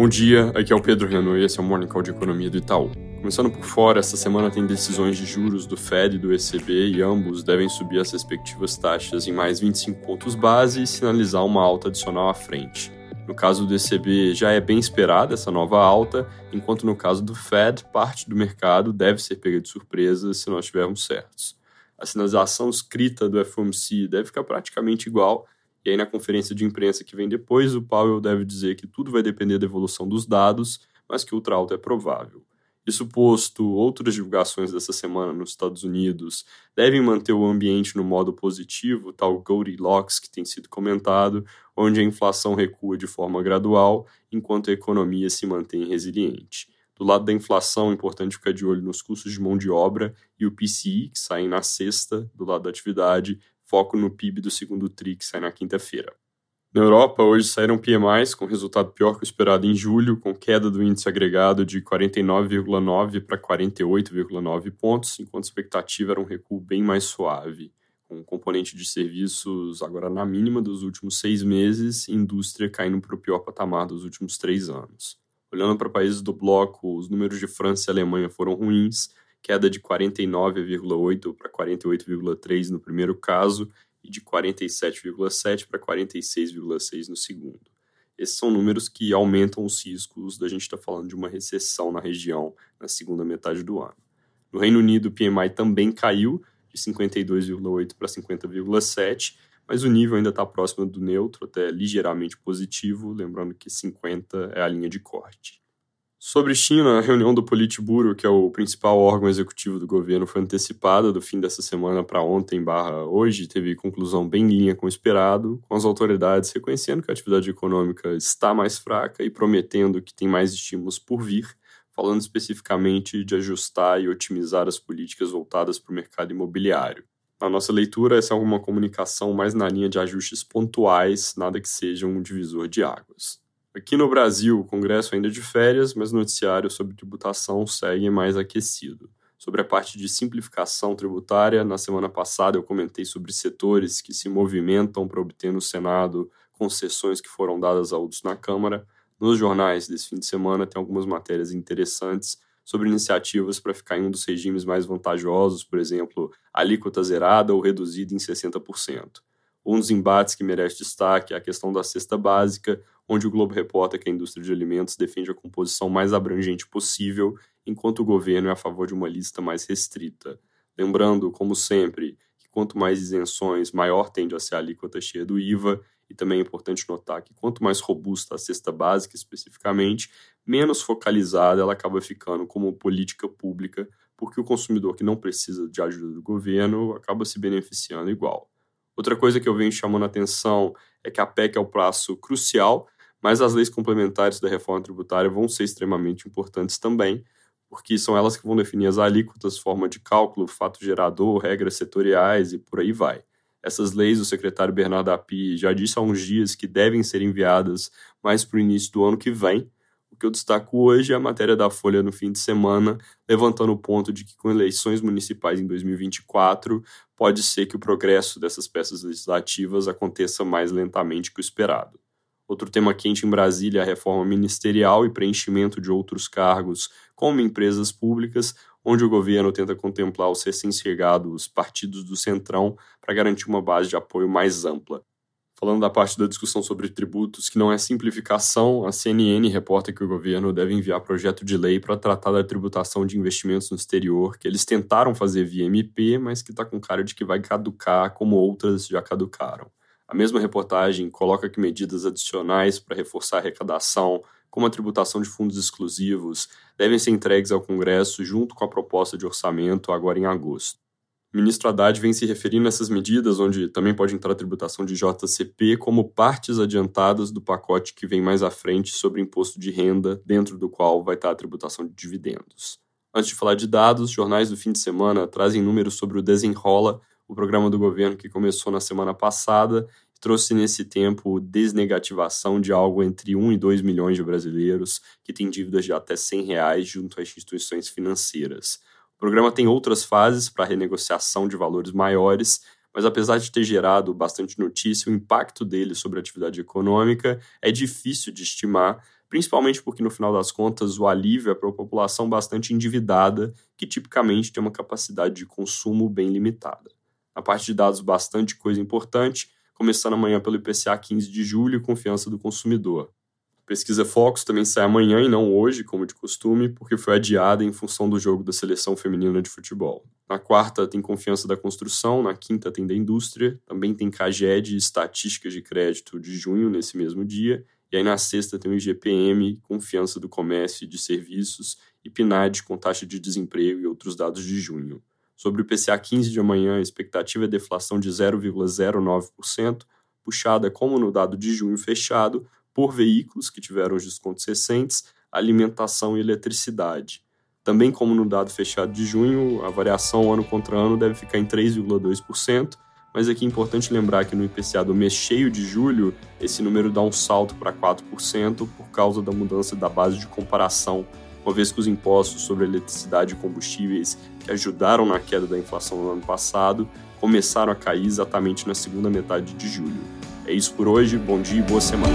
Bom dia, aqui é o Pedro Renault e esse é o Morning Call de Economia do Itaú. Começando por fora, essa semana tem decisões de juros do Fed e do ECB e ambos devem subir as respectivas taxas em mais 25 pontos base e sinalizar uma alta adicional à frente. No caso do ECB, já é bem esperada essa nova alta, enquanto no caso do Fed, parte do mercado deve ser pega de surpresa se nós estivermos certos. A sinalização escrita do FOMC deve ficar praticamente igual, e aí, na conferência de imprensa que vem depois, o Powell deve dizer que tudo vai depender da evolução dos dados, mas que ultra alta é provável. Isso posto, outras divulgações dessa semana nos Estados Unidos devem manter o ambiente no modo positivo, tal Goldilocks que tem sido comentado, onde a inflação recua de forma gradual, enquanto a economia se mantém resiliente. Do lado da inflação, é importante ficar de olho nos custos de mão de obra e o PCI, que saem na sexta, do lado da atividade, foco no PIB do segundo TRI, que sai na quinta-feira. Na Europa, hoje saíram PMIs com resultado pior que o esperado em julho, com queda do índice agregado de 49,9 para 48,9 pontos, enquanto a expectativa era um recuo bem mais suave, com componente de serviços agora na mínima dos últimos seis meses e indústria caindo para o pior patamar dos últimos três anos. Olhando para países do bloco, os números de França e Alemanha foram ruins, queda de 49,8 para 48,3 no primeiro caso e de 47,7 para 46,6 no segundo. Esses são números que aumentam os riscos da gente estar tá falando de uma recessão na região na segunda metade do ano. No Reino Unido, o PMI também caiu de 52,8 para 50,7, mas o nível ainda está próximo do neutro, até ligeiramente positivo, lembrando que 50 é a linha de corte. Sobre China, a reunião do Politburo, que é o principal órgão executivo do governo, foi antecipada do fim dessa semana para ontem barra hoje, teve conclusão bem em linha com o esperado, com as autoridades reconhecendo que a atividade econômica está mais fraca e prometendo que tem mais estímulos por vir, falando especificamente de ajustar e otimizar as políticas voltadas para o mercado imobiliário. Na nossa leitura, essa é uma comunicação mais na linha de ajustes pontuais, nada que seja um divisor de águas. Aqui no Brasil, o Congresso ainda é de férias, mas o noticiário sobre tributação segue mais aquecido. Sobre a parte de simplificação tributária, na semana passada eu comentei sobre setores que se movimentam para obter no Senado concessões que foram dadas a outros na Câmara. Nos jornais desse fim de semana tem algumas matérias interessantes sobre iniciativas para ficar em um dos regimes mais vantajosos, por exemplo, alíquota zerada ou reduzida em 60%. Um dos embates que merece destaque é a questão da cesta básica, onde o Globo reporta que a indústria de alimentos defende a composição mais abrangente possível, enquanto o governo é a favor de uma lista mais restrita. Lembrando, como sempre, que quanto mais isenções, maior tende a ser a alíquota cheia do IVA, e também é importante notar que quanto mais robusta a cesta básica especificamente, menos focalizada ela acaba ficando como política pública, porque o consumidor que não precisa de ajuda do governo acaba se beneficiando igual. Outra coisa que eu venho chamando a atenção é que a PEC é o prazo crucial mas as leis complementares da reforma tributária vão ser extremamente importantes também, porque são elas que vão definir as alíquotas, forma de cálculo, fato gerador, regras setoriais e por aí vai. Essas leis, o secretário Bernardo Api já disse há uns dias que devem ser enviadas mais para o início do ano que vem. O que eu destaco hoje é a matéria da Folha no fim de semana, levantando o ponto de que com eleições municipais em 2024, pode ser que o progresso dessas peças legislativas aconteça mais lentamente que o esperado. Outro tema quente em Brasília é a reforma ministerial e preenchimento de outros cargos, como empresas públicas, onde o governo tenta contemplar os recém-chegados partidos do Centrão para garantir uma base de apoio mais ampla. Falando da parte da discussão sobre tributos, que não é simplificação, a CNN reporta que o governo deve enviar projeto de lei para tratar da tributação de investimentos no exterior, que eles tentaram fazer via MP, mas que está com cara de que vai caducar como outras já caducaram. A mesma reportagem coloca que medidas adicionais para reforçar a arrecadação, como a tributação de fundos exclusivos, devem ser entregues ao Congresso junto com a proposta de orçamento agora em agosto. O ministro Haddad vem se referindo a essas medidas, onde também pode entrar a tributação de JCP, como partes adiantadas do pacote que vem mais à frente sobre imposto de renda, dentro do qual vai estar a tributação de dividendos. Antes de falar de dados, jornais do fim de semana trazem números sobre o Desenrola, o programa do governo que começou na semana passada trouxe nesse tempo desnegativação de algo entre 1 e 2 milhões de brasileiros que têm dívidas de até 100 reais junto às instituições financeiras. O programa tem outras fases para renegociação de valores maiores, mas apesar de ter gerado bastante notícia, o impacto dele sobre a atividade econômica é difícil de estimar, principalmente porque, no final das contas, o alívio é para uma população bastante endividada, que tipicamente tem uma capacidade de consumo bem limitada. Na parte de dados, bastante coisa importante, começando amanhã pelo IPCA 15 de julho e confiança do consumidor. A pesquisa Focus também sai amanhã e não hoje, como de costume, porque foi adiada em função do jogo da seleção feminina de futebol. Na quarta tem confiança da construção, na quinta tem da indústria, também tem CAGED e estatísticas de crédito de junho nesse mesmo dia, e aí na sexta tem o IGPM, confiança do comércio e de serviços, e PNAD com taxa de desemprego e outros dados de junho. Sobre o IPCA 15 de amanhã, a expectativa é deflação de 0,09%, puxada, como no dado de junho fechado, por veículos que tiveram os descontos recentes, alimentação e eletricidade. Também, como no dado fechado de junho, a variação ano contra ano deve ficar em 3,2%, mas aqui é importante lembrar que no IPCA do mês cheio de julho, esse número dá um salto para 4% por causa da mudança da base de comparação, uma vez que os impostos sobre eletricidade e combustíveis, que ajudaram na queda da inflação no ano passado, começaram a cair exatamente na segunda metade de julho. É isso por hoje, bom dia e boa semana.